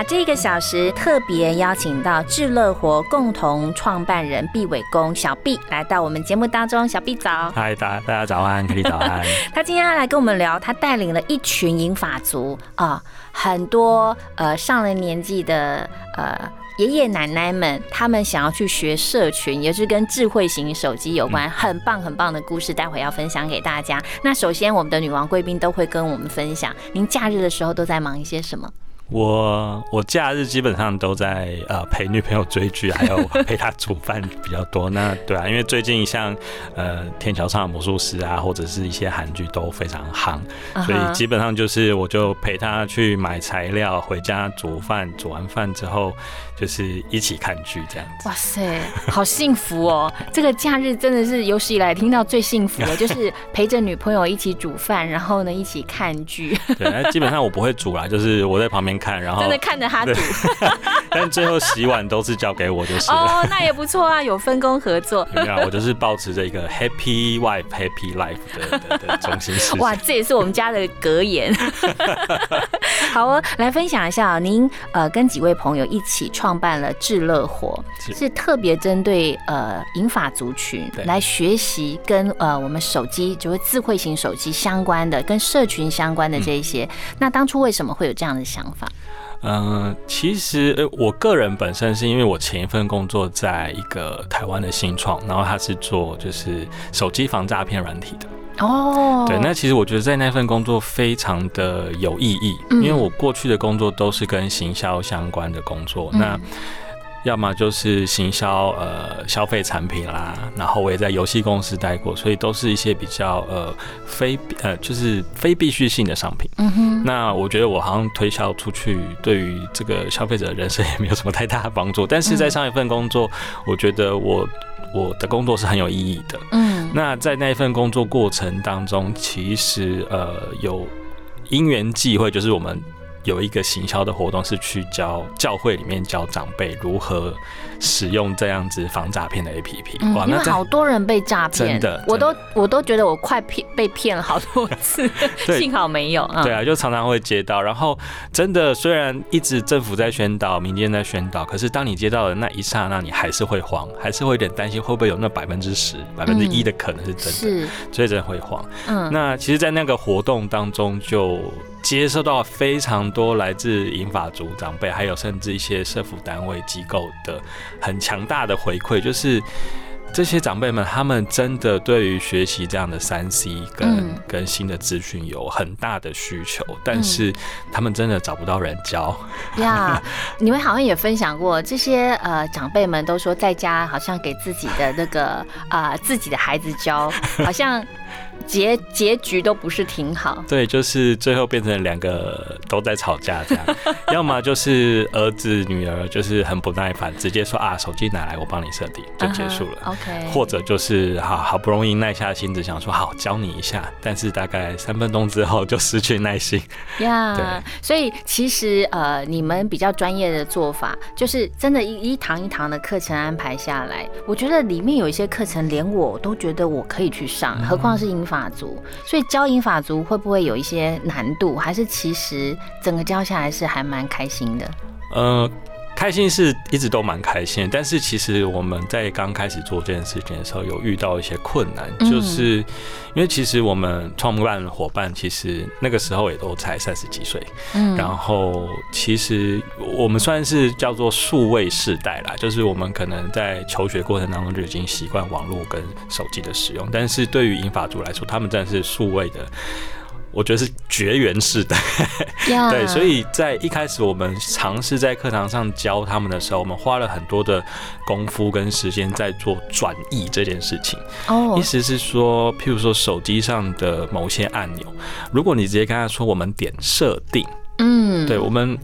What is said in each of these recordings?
哇，这个小时特别邀请到智乐活共同创办人毕伟公小毕来到我们节目当中。小毕早，嗨，大大家早安，可以早安。他今天要来跟我们聊，他带领了一群银发族啊，很多呃上了年纪的呃爷爷奶奶们，他们想要去学社群，也是跟智慧型手机有关，很棒很棒的故事，待会要分享给大家。那首先，我们的女王贵宾都会跟我们分享，您假日的时候都在忙一些什么？我我假日基本上都在呃陪女朋友追剧，还有 陪她煮饭比较多。那对啊，因为最近像呃天桥上的魔术师啊，或者是一些韩剧都非常夯，所以基本上就是我就陪她去买材料，回家煮饭，煮完饭之后就是一起看剧这样子。哇塞，好幸福哦！这个假日真的是有史以来听到最幸福的，就 是陪着女朋友一起煮饭，然后呢一起看剧。对，那基本上我不会煮啦，就是我在旁边。看，然后真的看着他煮，但最后洗碗都是交给我就是哦，那也不错啊，有分工合作。没有，我就是保持着一个 happy wife happy life 的的中心思想。哇，这也是我们家的格言。好哦，来分享一下，您呃跟几位朋友一起创办了智乐活，是特别针对呃银发族群来学习跟呃我们手机就是智慧型手机相关的、跟社群相关的这一些。那当初为什么会有这样的想法？嗯，其实呃，我个人本身是因为我前一份工作在一个台湾的新创，然后他是做就是手机防诈骗软体的。哦，对，那其实我觉得在那份工作非常的有意义，因为我过去的工作都是跟行销相关的工作，那。要么就是行销呃消费产品啦，然后我也在游戏公司待过，所以都是一些比较呃非呃就是非必需性的商品。嗯哼。那我觉得我好像推销出去，对于这个消费者人生也没有什么太大的帮助。但是在上一份工作，我觉得我我的工作是很有意义的。嗯。那在那一份工作过程当中，其实呃有因缘际会，就是我们。有一个行销的活动是去教教会里面教长辈如何使用这样子防诈骗的 APP。哇，那好多人被诈骗，真的，我都我都觉得我快骗被骗了好多次，幸好没有。对啊，就常常会接到，然后真的虽然一直政府在宣导，民间在宣导，可是当你接到的那一刹那，你还是会慌，还是会有点担心会不会有那百分之十、百分之一的可能是真的，是，所以真的会慌。嗯，那其实，在那个活动当中就。接受到非常多来自银发族长辈，还有甚至一些社福单位机构的很强大的回馈，就是这些长辈们，他们真的对于学习这样的三 C 跟跟新的资讯有很大的需求，但是他们真的找不到人教。呀，你们好像也分享过，这些呃长辈们都说在家好像给自己的那个啊自己的孩子教，好像。结结局都不是挺好，对，就是最后变成两个都在吵架这样，要么就是儿子女儿就是很不耐烦，直接说啊手机拿来我帮你设定就结束了，OK，或者就是好好不容易耐下心子想说好教你一下，但是大概三分钟之后就失去耐心，呀，对，所以其实呃你们比较专业的做法就是真的，一一堂一堂的课程安排下来，我觉得里面有一些课程连我都觉得我可以去上，何况是英。法族，所以教英法族会不会有一些难度？还是其实整个教下来是还蛮开心的？呃。开心是一直都蛮开心，但是其实我们在刚开始做这件事情的时候，有遇到一些困难，就是因为其实我们创办伙伴其实那个时候也都才三十几岁，嗯，然后其实我们算是叫做数位世代啦，就是我们可能在求学过程当中就已经习惯网络跟手机的使用，但是对于英法族来说，他们真的是数位的。我觉得是绝缘式的，对，所以在一开始我们尝试在课堂上教他们的时候，我们花了很多的功夫跟时间在做转译这件事情。哦，意思是说，譬如说手机上的某些按钮，如果你直接跟他说我们点设定，嗯，对我们。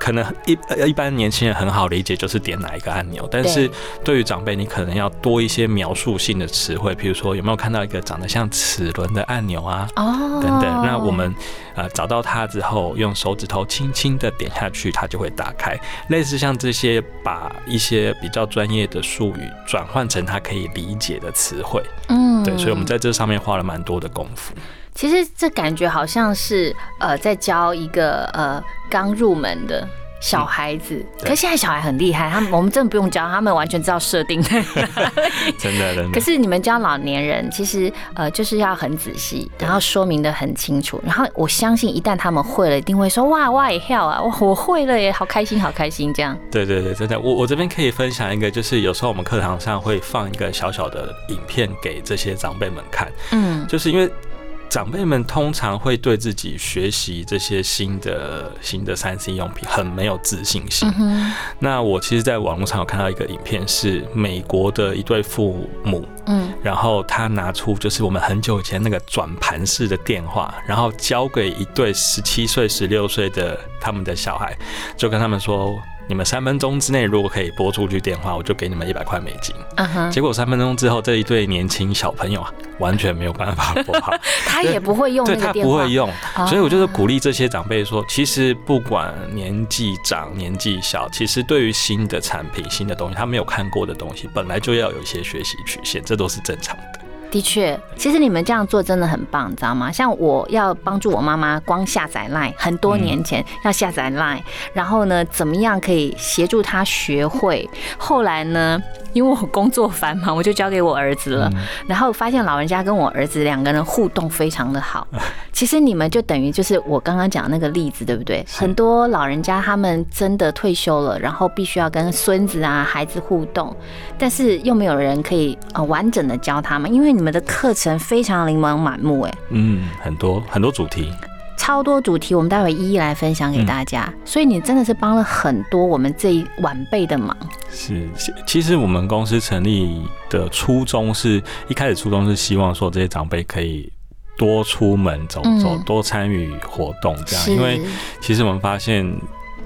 可能一一般年轻人很好理解，就是点哪一个按钮。但是对于长辈，你可能要多一些描述性的词汇，比如说有没有看到一个长得像齿轮的按钮啊？哦，等等。那我们呃找到它之后，用手指头轻轻的点下去，它就会打开。类似像这些，把一些比较专业的术语转换成他可以理解的词汇。嗯，对，所以我们在这上面花了蛮多的功夫。其实这感觉好像是呃，在教一个呃刚入门的小孩子。可是现在小孩很厉害，他们我们真的不用教，他们完全知道设定。真的，真的。可是你们教老年人，其实呃就是要很仔细，然后说明的很清楚。然后我相信，一旦他们会了，一定会说哇哇也跳啊，我我会了耶，好开心，好开心这样。对对对，真的。我我这边可以分享一个，就是有时候我们课堂上会放一个小小的影片给这些长辈们看。嗯，就是因为。长辈们通常会对自己学习这些新的新的三 C 用品很没有自信心。那我其实，在网络上有看到一个影片，是美国的一对父母，嗯，然后他拿出就是我们很久以前那个转盘式的电话，然后交给一对十七岁、十六岁的他们的小孩，就跟他们说。你们三分钟之内如果可以拨出去电话，我就给你们一百块美金。嗯哼。结果三分钟之后，这一对年轻小朋友啊，完全没有办法拨好。他也不会用那个电话。他不会用，所以我就是鼓励这些长辈说，其实不管年纪长年纪小，其实对于新的产品、新的东西，他没有看过的东西，本来就要有一些学习曲线，这都是正常的。的确，其实你们这样做真的很棒，你知道吗？像我要帮助我妈妈，光下载 Line，很多年前要下载 Line，然后呢，怎么样可以协助她学会？后来呢？因为我工作繁忙，我就交给我儿子了。然后发现老人家跟我儿子两个人互动非常的好。其实你们就等于就是我刚刚讲那个例子，对不对？很多老人家他们真的退休了，然后必须要跟孙子啊、孩子互动，但是又没有人可以呃完整的教他们，因为你们的课程非常琳琅满目，哎，嗯，很多很多主题。超多主题，我们待会一一来分享给大家。所以你真的是帮了很多我们这一晚辈的忙。是，其实我们公司成立的初衷是一开始初衷是希望说这些长辈可以多出门走走，多参与活动，这样。因为其实我们发现。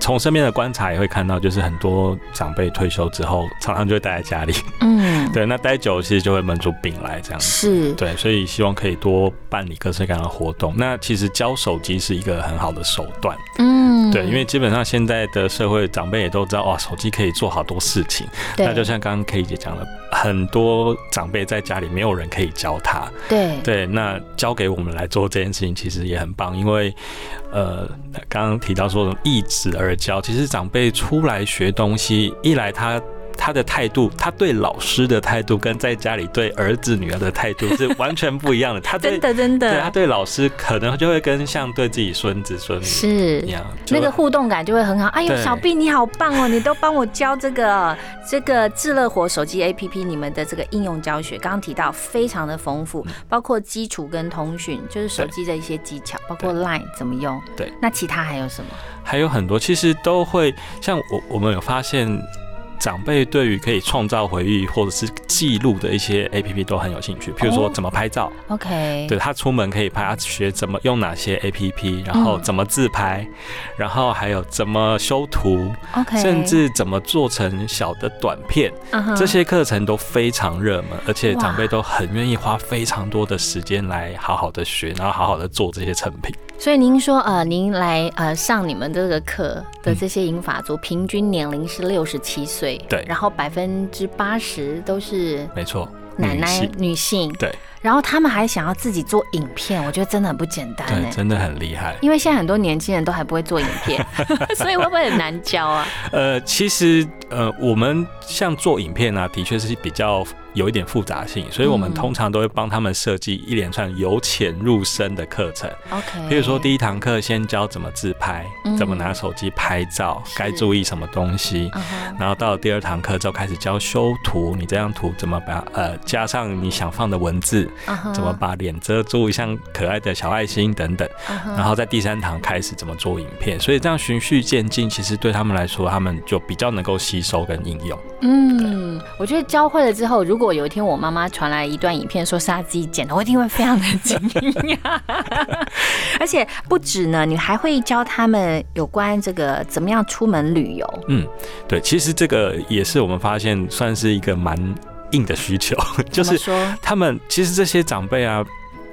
从身边的观察也会看到，就是很多长辈退休之后，常常就会待在家里。嗯，对，那待久其实就会闷出病来，这样子。是，对，所以希望可以多办理各式各样的活动。那其实教手机是一个很好的手段。嗯，对，因为基本上现在的社会长辈也都知道，哇，手机可以做好多事情。那就像刚刚 K 姐讲的，很多长辈在家里没有人可以教他。对，对，那交给我们来做这件事情，其实也很棒，因为。呃，刚刚提到说一子而教，其实长辈出来学东西，一来他。他的态度，他对老师的态度，跟在家里对儿子女儿的态度是完全不一样的。他真的真的，对他对老师可能就会跟像对自己孙子孙女是一样，那个互动感就会很好。哎呦，小毕你好棒哦，你都帮我教这个这个智乐活手机 APP，你们的这个应用教学，刚刚提到非常的丰富，包括基础跟通讯，就是手机的一些技巧，包括 Line 怎么用。对，那其他还有什么？还有很多，其实都会像我我们有发现。长辈对于可以创造回忆或者是记录的一些 A P P 都很有兴趣，譬如说怎么拍照，OK，对他出门可以拍，他学怎么用哪些 A P P，然后怎么自拍，然后还有怎么修图，OK，甚至怎么做成小的短片，这些课程都非常热门，而且长辈都很愿意花非常多的时间来好好的学，然后好好的做这些成品。所以您说，呃，您来呃上你们这个课的这些银发族，平均年龄是六十七岁，对，然后百分之八十都是没错，奶奶女性，对。然后他们还想要自己做影片，我觉得真的很不简单，对，真的很厉害。因为现在很多年轻人都还不会做影片，所以会不会很难教啊？呃，其实呃，我们像做影片呢，的确是比较有一点复杂性，所以我们通常都会帮他们设计一连串由浅入深的课程。OK，比如说第一堂课先教怎么自拍，怎么拿手机拍照，该注意什么东西，然后到了第二堂课之后开始教修图，你这张图怎么把呃加上你想放的文字。怎么把脸遮住，像可爱的小爱心等等，然后在第三堂开始怎么做影片，所以这样循序渐进，其实对他们来说，他们就比较能够吸收跟应用。嗯，我觉得教会了之后，如果果有一天我妈妈传来一段影片，说是她自己剪的，我一定会非常的惊讶。而且不止呢，你还会教他们有关这个怎么样出门旅游。嗯，对，其实这个也是我们发现算是一个蛮硬的需求，就是他们其实这些长辈啊。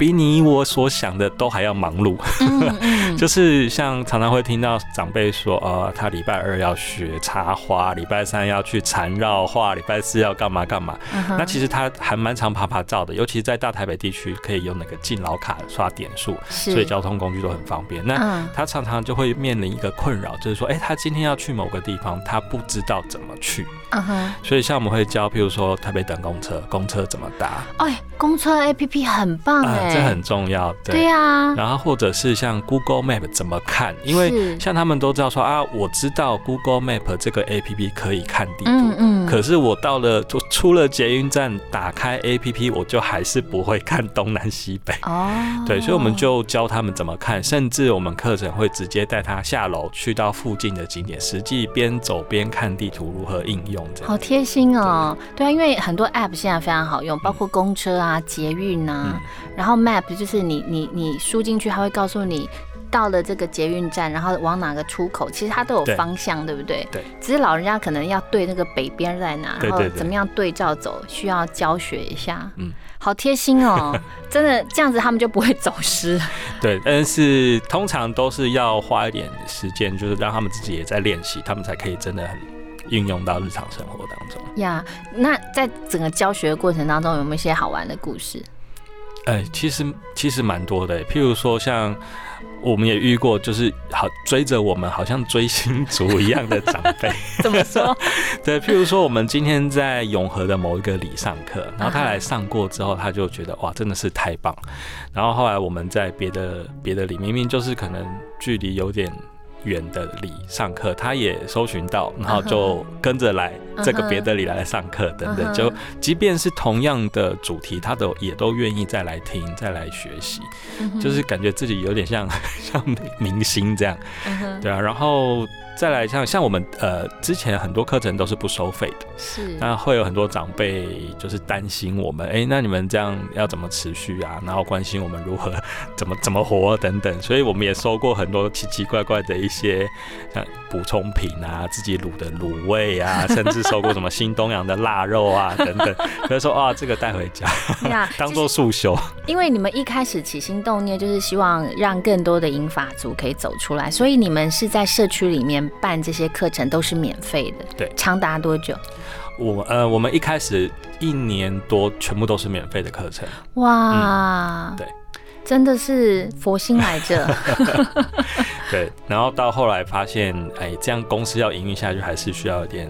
比你我所想的都还要忙碌，就是像常常会听到长辈说，呃，他礼拜二要学插花，礼拜三要去缠绕画，礼拜四要干嘛干嘛。那其实他还蛮常爬爬照的，尤其是在大台北地区，可以用那个敬老卡刷点数，所以交通工具都很方便。那他常常就会面临一个困扰，就是说，哎，他今天要去某个地方，他不知道怎么去。嗯哼，所以像我们会教，譬如说台北等公车，公车怎么搭？哎，公车 A P P 很棒哎，这很重要。对啊，然后或者是像 Google Map 怎么看？因为像他们都知道说啊，我知道 Google Map 这个 A P P 可以看地图，嗯嗯，可是我到了就出了捷运站，打开 A P P，我就还是不会看东南西北。哦，对，所以我们就教他们怎么看，甚至我们课程会直接带他下楼去到附近的景点，实际边走边看地图如何应用。好贴心哦，对啊，因为很多 app 现在非常好用，包括公车啊、捷运啊，然后 map 就是你你你输进去，它会告诉你到了这个捷运站，然后往哪个出口，其实它都有方向，对不对？对。只是老人家可能要对那个北边在哪，然后怎么样对照走，需要教学一下。嗯，好贴心哦，真的这样子他们就不会走失。对，但是通常都是要花一点时间，就是让他们自己也在练习，他们才可以真的很。运用到日常生活当中呀。那在整个教学的过程当中，有没有一些好玩的故事？哎，其实其实蛮多的。譬如说，像我们也遇过，就是好追着我们，好像追星族一样的长辈。怎么说？对，譬如说，我们今天在永和的某一个里上课，然后他来上过之后，他就觉得哇，真的是太棒。然后后来我们在别的别的里，明明就是可能距离有点。远的里上课，他也搜寻到，然后就跟着来这个别的里来上课等等，就即便是同样的主题，他都也都愿意再来听，再来学习，就是感觉自己有点像 像明星这样，对啊，然后。再来像像我们呃之前很多课程都是不收费的，是那会有很多长辈就是担心我们，哎，那你们这样要怎么持续啊？然后关心我们如何 怎么怎么活等等，所以我们也收过很多奇奇怪怪的一些像补充品啊，自己卤的卤味啊，甚至收过什么新东阳的腊肉啊等等，所以说啊这个带回家，当做速修。因为你们一开始起心动念就是希望让更多的英法族可以走出来，所以你们是在社区里面。办这些课程都是免费的，对，长达多久？我呃，我们一开始一年多全部都是免费的课程。哇，对，真的是佛心来着。对，然后到后来发现，哎，这样公司要营运下去，还是需要一点，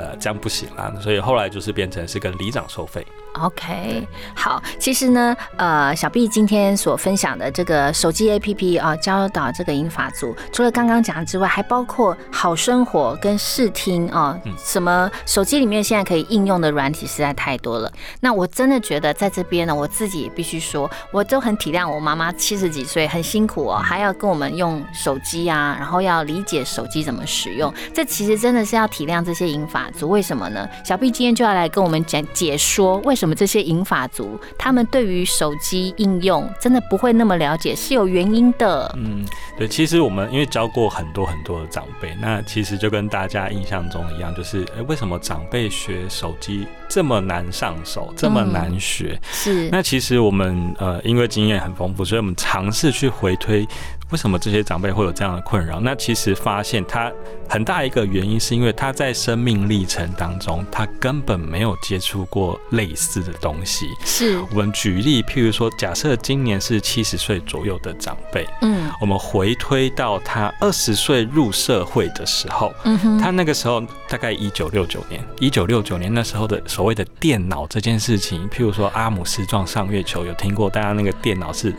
呃，这样不行啦，所以后来就是变成是跟里长收费。OK，好，其实呢，呃，小 B 今天所分享的这个手机 APP 啊，教导这个英法族，除了刚刚讲之外，还包括好生活跟视听啊，什么手机里面现在可以应用的软体实在太多了。那我真的觉得在这边呢，我自己也必须说，我都很体谅我妈妈七十几岁很辛苦哦，还要跟我们用手机啊，然后要理解手机怎么使用，这其实真的是要体谅这些英法族。为什么呢？小 B 今天就要来跟我们讲解说为。什么这些银发族他们对于手机应用真的不会那么了解，是有原因的。嗯，对，其实我们因为教过很多很多的长辈，那其实就跟大家印象中一样，就是哎，为什么长辈学手机这么难上手，这么难学？是。那其实我们呃，因为经验很丰富，所以我们尝试去回推。为什么这些长辈会有这样的困扰？那其实发现他很大一个原因，是因为他在生命历程当中，他根本没有接触过类似的东西。是我们举例，譬如说，假设今年是七十岁左右的长辈，嗯，我们回推到他二十岁入社会的时候，嗯哼，他那个时候大概一九六九年，一九六九年那时候的所谓的电脑这件事情，譬如说阿姆斯壮上月球，有听过？大家那个电脑是。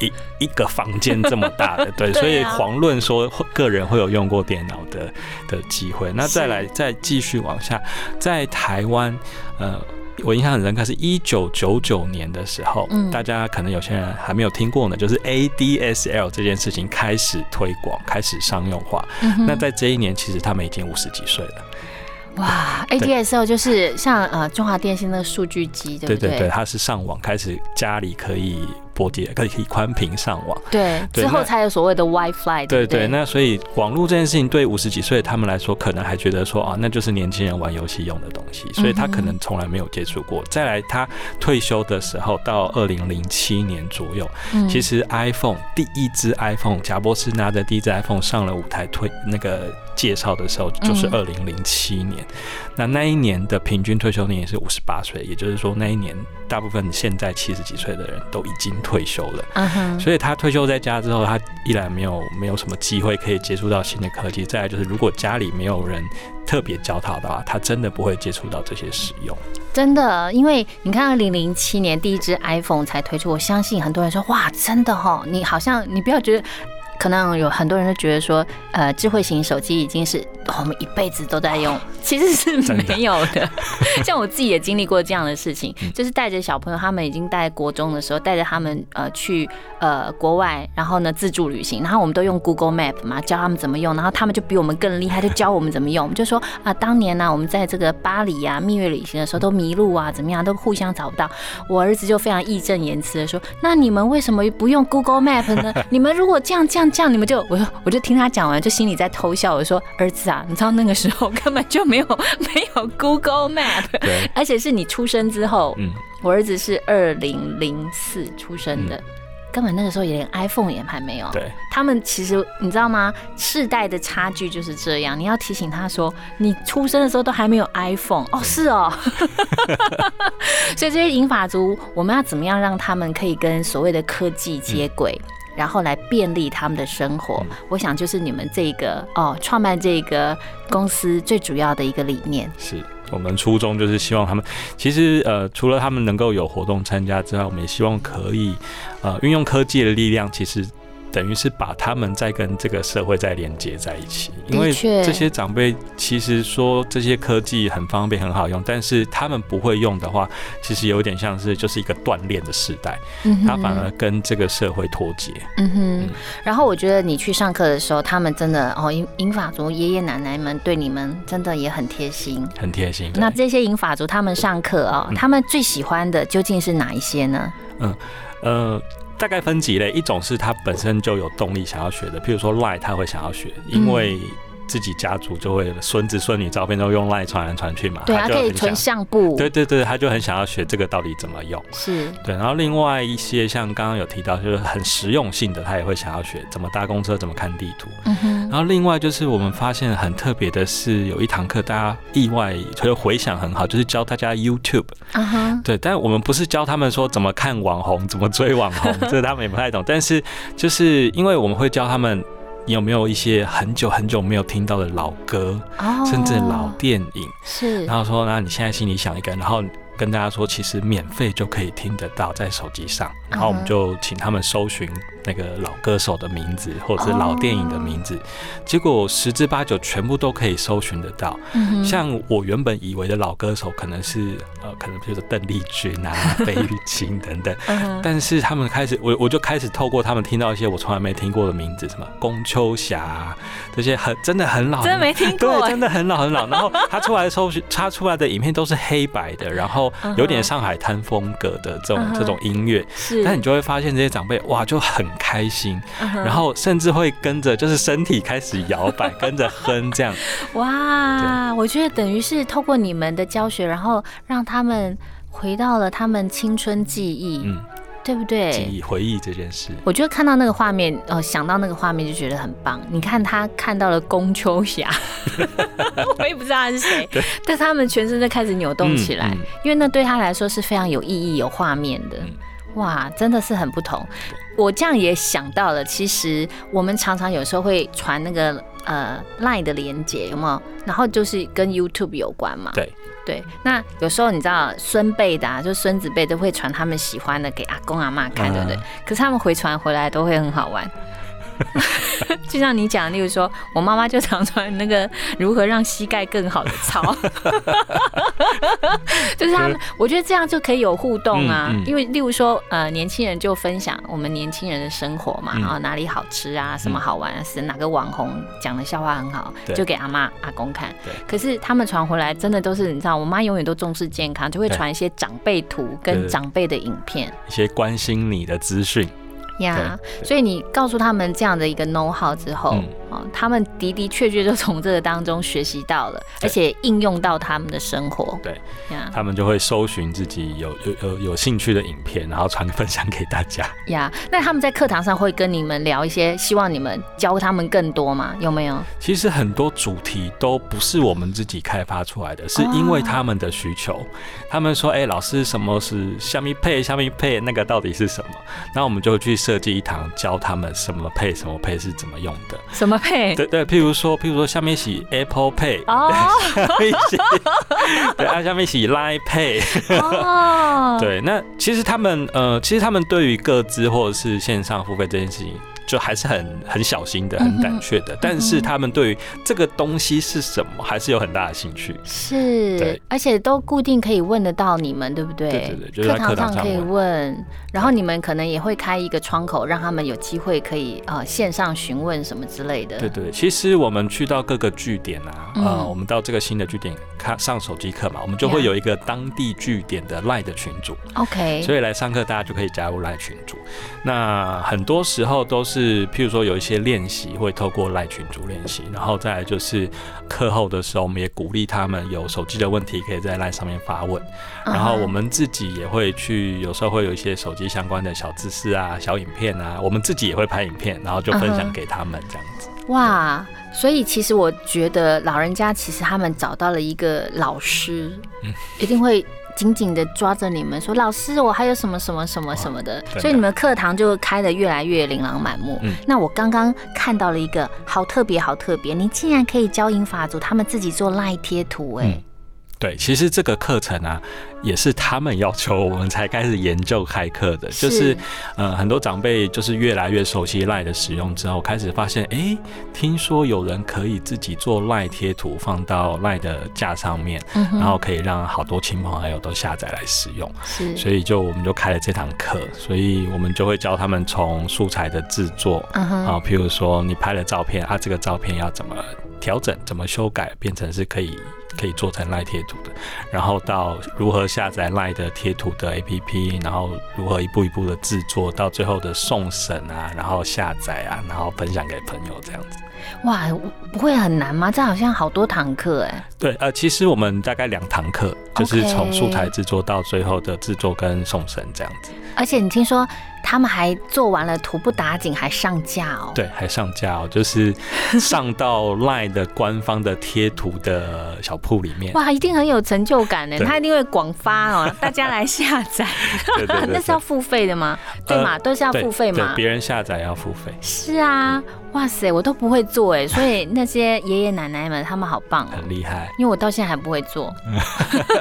一一个房间这么大的，对，所以遑论说个人会有用过电脑的的机会。那再来再继续往下，在台湾，呃，我印象很深刻，是一九九九年的时候，嗯大家可能有些人还没有听过呢，就是 ADSL 这件事情开始推广，开始商用化。那在这一年，其实他们已经五十几岁了。哇，ADSL 就是像呃中华电信那个数据机，对不对？对对对，它是上网开始家里可以。拨接可以可以宽频上网，对，之后才有所谓的 WiFi。对对，那所以网络这件事情对五十几岁他们来说，可能还觉得说啊，那就是年轻人玩游戏用的东西，所以他可能从来没有接触过。再来，他退休的时候到二零零七年左右，其实 iPhone 第一支 iPhone，贾博士拿着第一支 iPhone 上了舞台推那个介绍的时候，就是二零零七年。那那一年的平均退休年也是五十八岁，也就是说那一年大部分现在七十几岁的人都已经。退休了，所以他退休在家之后，他依然没有没有什么机会可以接触到新的科技。再来就是，如果家里没有人特别教他的话，他真的不会接触到这些使用。真的，因为你看，二零零七年第一支 iPhone 才推出，我相信很多人说，哇，真的哈，你好像你不要觉得。可能有很多人都觉得说，呃，智慧型手机已经是我们一辈子都在用，其实是没有的。像我自己也经历过这样的事情，就是带着小朋友，他们已经在国中的时候，带着他们呃去呃国外，然后呢自助旅行，然后我们都用 Google Map 嘛，教他们怎么用，然后他们就比我们更厉害，就教我们怎么用。我们就说啊，当年呢，我们在这个巴黎啊蜜月旅行的时候都迷路啊，怎么样都互相找不到。我儿子就非常义正言辞的说，那你们为什么不用 Google Map 呢？你们如果这样这样。这样你们就我说我就听他讲完，就心里在偷笑。我说儿子啊，你知道那个时候根本就没有 没有 Google Map，而且是你出生之后，嗯，我儿子是二零零四出生的，根本那个时候也连 iPhone 也还没有。对，他们其实你知道吗？世代的差距就是这样。你要提醒他说，你出生的时候都还没有 iPhone 哦，是哦。所以这些银发族，我们要怎么样让他们可以跟所谓的科技接轨？然后来便利他们的生活，我想就是你们这个哦，创办这个公司最主要的一个理念。是我们初衷就是希望他们，其实呃，除了他们能够有活动参加之外，我们也希望可以呃运用科技的力量，其实。等于是把他们在跟这个社会再连接在一起，因为这些长辈其实说这些科技很方便很好用，但是他们不会用的话，其实有点像是就是一个锻炼的时代，他反而跟这个社会脱节。嗯哼。然后我觉得你去上课的时候，他们真的哦，英英法族爷爷奶奶们对你们真的也很贴心，很贴心。那这些英法族他们上课哦，他们最喜欢的究竟是哪一些呢？嗯呃。大概分几类，一种是他本身就有动力想要学的，譬如说 Lie，他会想要学，因为。自己家族就会孙子孙女照片都用赖传来传去嘛，对，他可以存相簿。对对对，他就很想要学这个到底怎么用。是，对。然后另外一些像刚刚有提到，就是很实用性的，他也会想要学怎么搭公车，怎么看地图。嗯哼。然后另外就是我们发现很特别的是，有一堂课大家意外就回想很好，就是教大家 YouTube。对，但我们不是教他们说怎么看网红，怎么追网红，这他们也不太懂。但是就是因为我们会教他们。你有没有一些很久很久没有听到的老歌，甚至老电影？是，然后说，那你现在心里想一个，然后。跟大家说，其实免费就可以听得到，在手机上。然后我们就请他们搜寻那个老歌手的名字，或者是老电影的名字。结果十之八九全部都可以搜寻得到。像我原本以为的老歌手，可能是呃，可能就是邓丽君啊、费玉清等等。但是他们开始，我我就开始透过他们听到一些我从来没听过的名字，什么龚秋霞这些很真的很老，真的没听过，对，真的很老很老。然后他出来搜寻，他出来的影片都是黑白的，然后。有点上海滩风格的这种这种音乐，是，但你就会发现这些长辈哇就很开心，然后甚至会跟着就是身体开始摇摆，跟着哼这样。哇，我觉得等于是透过你们的教学，然后让他们回到了他们青春记忆。嗯。对不对？记忆回忆这件事，我觉得看到那个画面，呃，想到那个画面就觉得很棒。你看他看到了宫秋霞，我也不知道他是谁，但他们全身都开始扭动起来，因为那对他来说是非常有意义、有画面的。哇，真的是很不同。我这样也想到了，其实我们常常有时候会传那个呃 Line 的连接，有没有？然后就是跟 YouTube 有关嘛。对。对，那有时候你知道孙辈的，啊，就孙子辈都会传他们喜欢的给阿公阿妈看，对不对？可是他们回传回来都会很好玩。就像你讲，例如说我妈妈就常传那个如何让膝盖更好的操，就是他们，我觉得这样就可以有互动啊。因为例如说，呃，年轻人就分享我们年轻人的生活嘛，然后哪里好吃啊，什么好玩啊，是哪个网红讲的笑话很好，就给阿妈阿公看。可是他们传回来，真的都是你知道，我妈永远都重视健康，就会传一些长辈图跟长辈的影片，一些关心你的资讯。呀，所以你告诉他们这样的一个 know how 之后，哦，他们的的确确就从这个当中学习到了，而且应用到他们的生活。对，呀，他们就会搜寻自己有有有有兴趣的影片，然后传分享给大家。呀，那他们在课堂上会跟你们聊一些，希望你们教他们更多吗？有没有？其实很多主题都不是我们自己开发出来的，是因为他们的需求。他们说：“哎，老师，什么是虾米配？虾米配那个到底是什么？”那我们就去。设计一堂教他们什么配什么配是怎么用的？什么配？对对，譬如说，譬如说，下面写 Apple Pay，哦，对啊，下面写 Line Pay，哦，对，那其实他们呃，其实他们对于各自或者是线上付费这件事情。就还是很很小心的，很胆怯的，但是他们对于这个东西是什么，还是有很大的兴趣。是，对，而且都固定可以问得到你们，对不对？对对对，课堂上可以问，然后你们可能也会开一个窗口，让他们有机会可以呃线上询问什么之类的。对对，其实我们去到各个据点啊，呃，我们到这个新的据点看上手机课嘛，我们就会有一个当地据点的赖的群组。OK，所以来上课大家就可以加入赖群组。那很多时候都是。是，譬如说有一些练习会透过赖群组练习，然后再来就是课后的时候，我们也鼓励他们有手机的问题可以在赖上面发问，然后我们自己也会去，有时候会有一些手机相关的小知识啊、小影片啊，我们自己也会拍影片，然后就分享给他们这样子。哇，所以其实我觉得老人家其实他们找到了一个老师，一定会。紧紧的抓着你们说：“老师，我还有什么什么什么什么的。”所以你们课堂就开的越来越琳琅满目。那我刚刚看到了一个好特别，好特别，你竟然可以教英法族他们自己做赖贴图，哎。对，其实这个课程啊，也是他们要求我们才开始研究开课的。就是，呃，很多长辈就是越来越熟悉赖的使用之后，开始发现，哎，听说有人可以自己做赖贴图放到赖的架上面，然后可以让好多亲朋好友都下载来使用。是，所以就我们就开了这堂课，所以我们就会教他们从素材的制作，啊，譬如说你拍了照片啊，这个照片要怎么调整、怎么修改，变成是可以。可以做成赖贴图的，然后到如何下载赖的贴图的 APP，然后如何一步一步的制作，到最后的送审啊，然后下载啊，然后分享给朋友这样子。哇，不会很难吗？这好像好多堂课哎。对，呃，其实我们大概两堂课，就是从素材制作到最后的制作跟送审这样子。而且你听说他们还做完了图不打紧，还上架哦。对，还上架哦，就是上到 LINE 的官方的贴图的小铺里面。哇，一定很有成就感呢。他一定会广发哦，大家来下载。那是要付费的吗？对嘛，都是要付费嘛。别人下载要付费。是啊。哇塞，我都不会做哎，所以那些爷爷奶奶们他们好棒，很厉害。因为我到现在还不会做，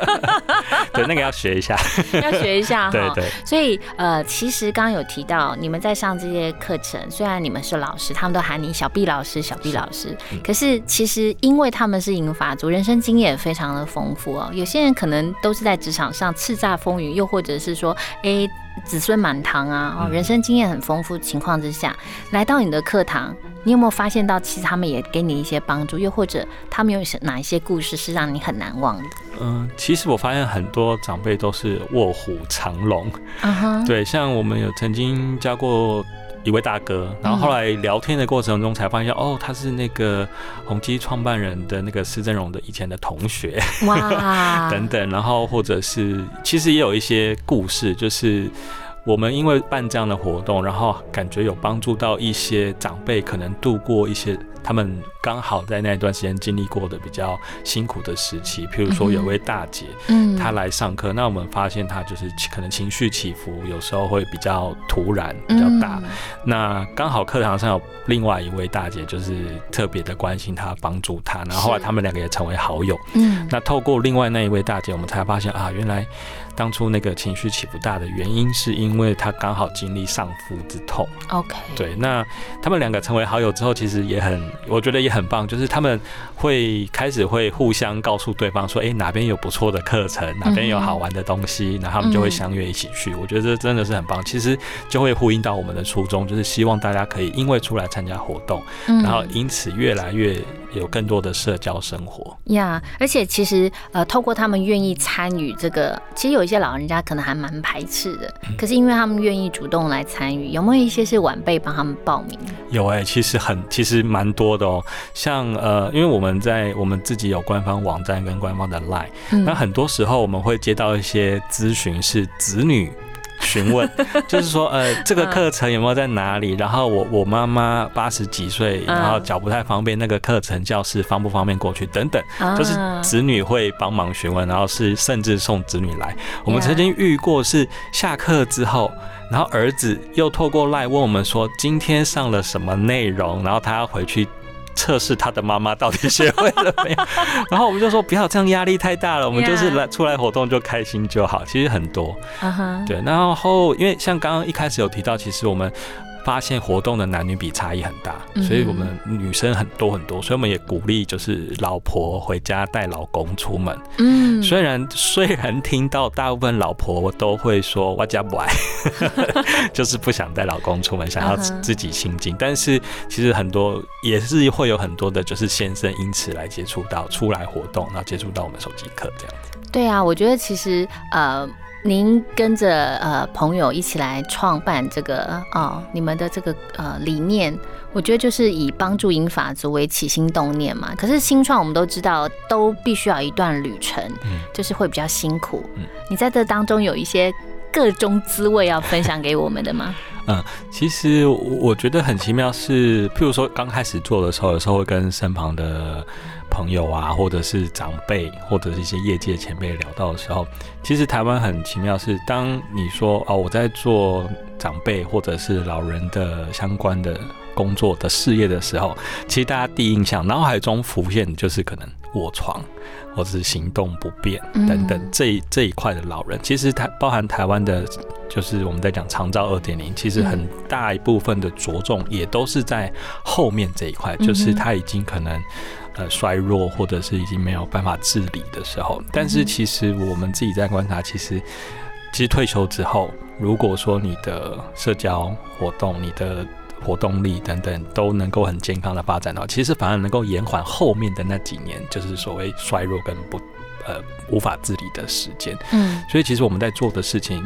对，那个要学一下，要学一下哈。对对。所以呃，其实刚刚有提到你们在上这些课程，虽然你们是老师，他们都喊你小毕老师、小毕老师，可是其实因为他们是银发族，人生经验非常的丰富哦。有些人可能都是在职场上叱咤风云，又或者是说，哎。子孙满堂啊，哦，人生经验很丰富情况之下，来到你的课堂，你有没有发现到，其实他们也给你一些帮助，又或者他们有哪一些故事是让你很难忘的？嗯，其实我发现很多长辈都是卧虎藏龙，对，像我们有曾经教过。一位大哥，然后后来聊天的过程中才发现，哦，他是那个宏基创办人的那个施正荣的以前的同学，哇，等等，然后或者是其实也有一些故事，就是我们因为办这样的活动，然后感觉有帮助到一些长辈，可能度过一些他们刚好在那段时间经历过的比较辛苦的时期。譬如说有位大姐，嗯，她来上课，那我们发现她就是可能情绪起伏有时候会比较突然，比较大。那刚好课堂上有另外一位大姐，就是特别的关心她，帮助她。然后后来他们两个也成为好友。嗯，那透过另外那一位大姐，我们才发现啊，原来。当初那个情绪起伏大的原因，是因为她刚好经历丧夫之痛。OK，对，那他们两个成为好友之后，其实也很，我觉得也很棒，就是他们会开始会互相告诉对方说，哎，哪边有不错的课程，哪边有好玩的东西，然后他们就会相约一起去。我觉得这真的是很棒，其实就会呼应到我们的初衷，就是希望大家可以因为出来参加活动，然后因此越来越。有更多的社交生活呀，而且其实呃，透过他们愿意参与这个，其实有一些老人家可能还蛮排斥的，可是因为他们愿意主动来参与，有没有一些是晚辈帮他们报名？有哎，其实很其实蛮多的哦，像呃，因为我们在我们自己有官方网站跟官方的 Line，那很多时候我们会接到一些咨询是子女。询问 就是说，呃，这个课程有没有在哪里？然后我我妈妈八十几岁，然后脚不太方便，那个课程教室方不方便过去？等等，就是子女会帮忙询问，然后是甚至送子女来。我们曾经遇过是下课之后，然后儿子又透过赖问我们说今天上了什么内容，然后他要回去。测试他的妈妈到底学会了没有？然后我们就说不要这样，压力太大了。我们就是来出来活动就开心就好。其实很多，对。然后因为像刚刚一开始有提到，其实我们。发现活动的男女比差异很大，所以我们女生很多很多，所以我们也鼓励就是老婆回家带老公出门。嗯，虽然虽然听到大部分老婆都会说我家不爱，就是不想带老公出门，想要自己亲近，但是其实很多也是会有很多的，就是先生因此来接触到出来活动，然后接触到我们手机课这样子。对啊，我觉得其实呃。您跟着呃朋友一起来创办这个哦，你们的这个呃理念，我觉得就是以帮助银法族为起心动念嘛。可是新创我们都知道，都必须要一段旅程，嗯，就是会比较辛苦。嗯，你在这当中有一些各种滋味要分享给我们的吗？嗯，其实我觉得很奇妙，是譬如说刚开始做的时候，有时候会跟身旁的。朋友啊，或者是长辈，或者是一些业界前辈聊到的时候，其实台湾很奇妙，是当你说哦，我在做长辈或者是老人的相关的工作的事业的时候，其实大家第一印象脑海中浮现就是可能卧床。或者是行动不便等等这这一块的老人。其实台包含台湾的，就是我们在讲长照二点零，其实很大一部分的着重也都是在后面这一块，就是他已经可能。呃，衰弱或者是已经没有办法自理的时候，但是其实我们自己在观察，其实其实退休之后，如果说你的社交活动、你的活动力等等都能够很健康的发展的话，其实反而能够延缓后面的那几年，就是所谓衰弱跟不呃无法自理的时间。嗯，所以其实我们在做的事情。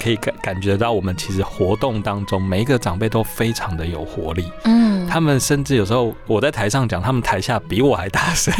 可以感感觉到，我们其实活动当中每一个长辈都非常的有活力。嗯，他们甚至有时候我在台上讲，他们台下比我还大声。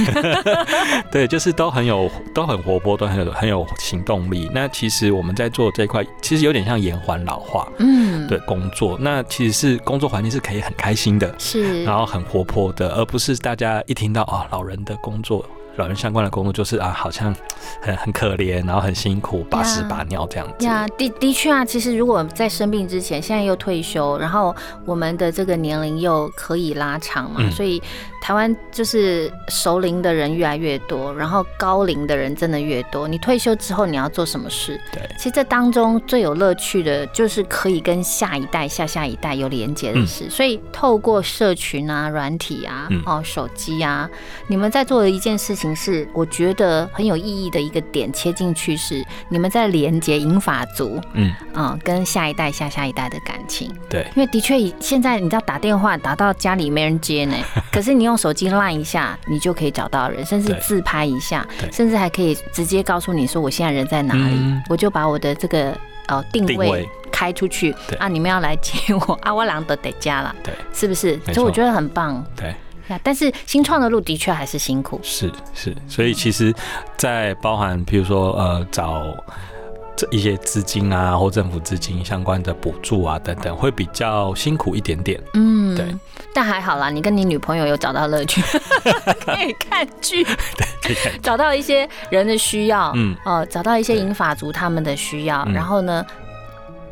对，就是都很有，都很活泼，都很有很有行动力。那其实我们在做这块，其实有点像延缓老化。嗯，对，工作那其实是工作环境是可以很开心的，是，然后很活泼的，而不是大家一听到啊老人的工作。老人相关的工作就是啊，好像很很可怜，然后很辛苦，把屎把尿这样子。呀，的的确啊，其实如果在生病之前，现在又退休，然后我们的这个年龄又可以拉长嘛，所以。台湾就是熟龄的人越来越多，然后高龄的人真的越多。你退休之后你要做什么事？对，其实这当中最有乐趣的就是可以跟下一代、下下一代有连接的事。所以透过社群啊、软体啊、哦手机啊，你们在做的一件事情是，我觉得很有意义的一个点，切进去是你们在连接银法族，嗯。啊，跟下一代、下下一代的感情。对，因为的确现在你知道打电话打到家里没人接呢，可是你用。手机烂一下，你就可以找到人，甚至自拍一下，甚至还可以直接告诉你说我现在人在哪里，我就把我的这个呃定位开出去。啊，你们要来接我啊，我懒得得家了，对，是不是？所以我觉得很棒，对。但是新创的路的确还是辛苦，是是，所以其实，在包含比如说呃找。这一些资金啊，或政府资金相关的补助啊等等，会比较辛苦一点点。嗯，对。但还好啦，你跟你女朋友有找到乐趣，可以看剧，找到一些人的需要，嗯，哦，找到一些银发族他们的需要，然后呢，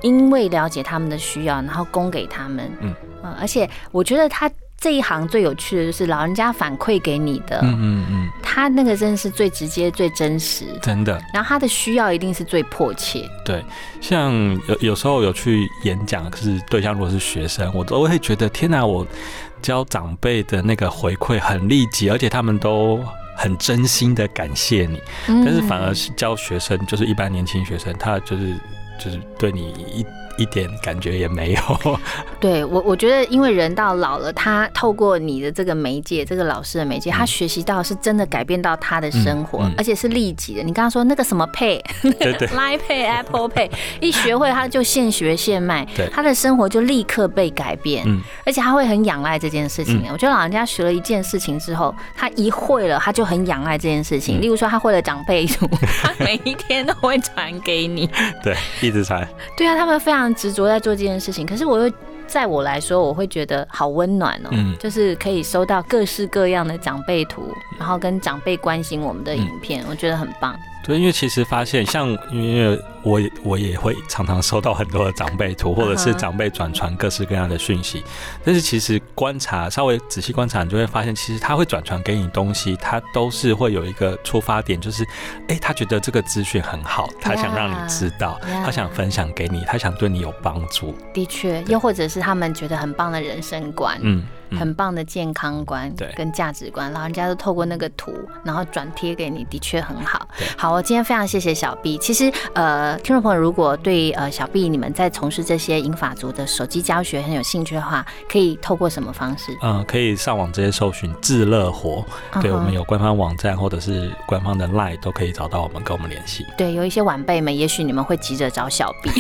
因为了解他们的需要，然后供给他们，嗯，而且我觉得他。这一行最有趣的就是老人家反馈给你的，嗯嗯嗯，他那个真的是最直接、最真实，真的。然后他的需要一定是最迫切。对，像有有时候有去演讲，可是对象如果是学生，我都会觉得天哪，我教长辈的那个回馈很立即，而且他们都很真心的感谢你。但是反而是教学生，就是一般年轻学生，他就是就是对你一。一点感觉也没有。对我，我觉得因为人到老了，他透过你的这个媒介，这个老师的媒介，他学习到是真的改变到他的生活，而且是立即的。你刚刚说那个什么 Pay，对对，Line Pay、Apple Pay，一学会他就现学现卖，对，他的生活就立刻被改变。嗯，而且他会很仰赖这件事情。我觉得老人家学了一件事情之后，他一会了，他就很仰赖这件事情。例如说，他会了长辈图，他每一天都会传给你。对，一直传。对啊，他们非常。执着在做这件事情，可是我又在我来说，我会觉得好温暖哦，就是可以收到各式各样的长辈图，然后跟长辈关心我们的影片，我觉得很棒。对，因为其实发现，像因为我我也会常常收到很多的长辈图，或者是长辈转传各式各样的讯息。但是其实观察稍微仔细观察，你就会发现，其实他会转传给你东西，他都是会有一个出发点，就是哎，他觉得这个资讯很好，他想让你知道，他想分享给你，他想对你有帮助。的确，又或者是他们觉得很棒的人生观。嗯。很棒的健康观跟价值观，老人家都透过那个图，然后转贴给你，的确很好。好，我今天非常谢谢小 B。其实，呃，听众朋友如果对呃小 B 你们在从事这些英法族的手机教学很有兴趣的话，可以透过什么方式？嗯，可以上网直接搜寻智乐活，对我们有官方网站或者是官方的 Line 都可以找到我们，跟我们联系。对，有一些晚辈们，也许你们会急着找小 B，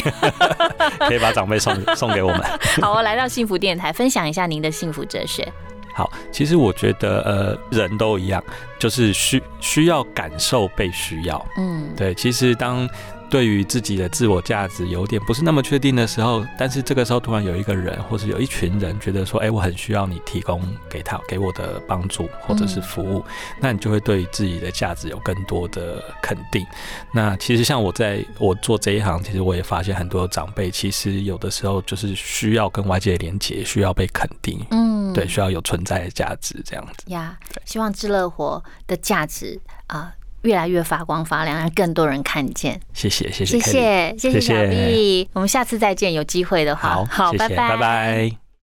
可以把长辈送送给我们。好，我来到幸福电台，分享一下您的幸福哲学。好，其实我觉得，呃，人都一样，就是需需要感受被需要。嗯，对，其实当。对于自己的自我价值有点不是那么确定的时候，但是这个时候突然有一个人，或是有一群人觉得说，哎，我很需要你提供给他给我的帮助或者是服务，那你就会对自己的价值有更多的肯定。那其实像我在我做这一行，其实我也发现很多长辈其实有的时候就是需要跟外界连接，需要被肯定，嗯，对，需要有存在的价值这样子。呀，希望智乐活的价值啊。越来越发光发亮，让更多人看见。谢谢，谢谢，谢谢，谢谢小 B。我们下次再见，有机会的话，好，好，拜拜，拜拜。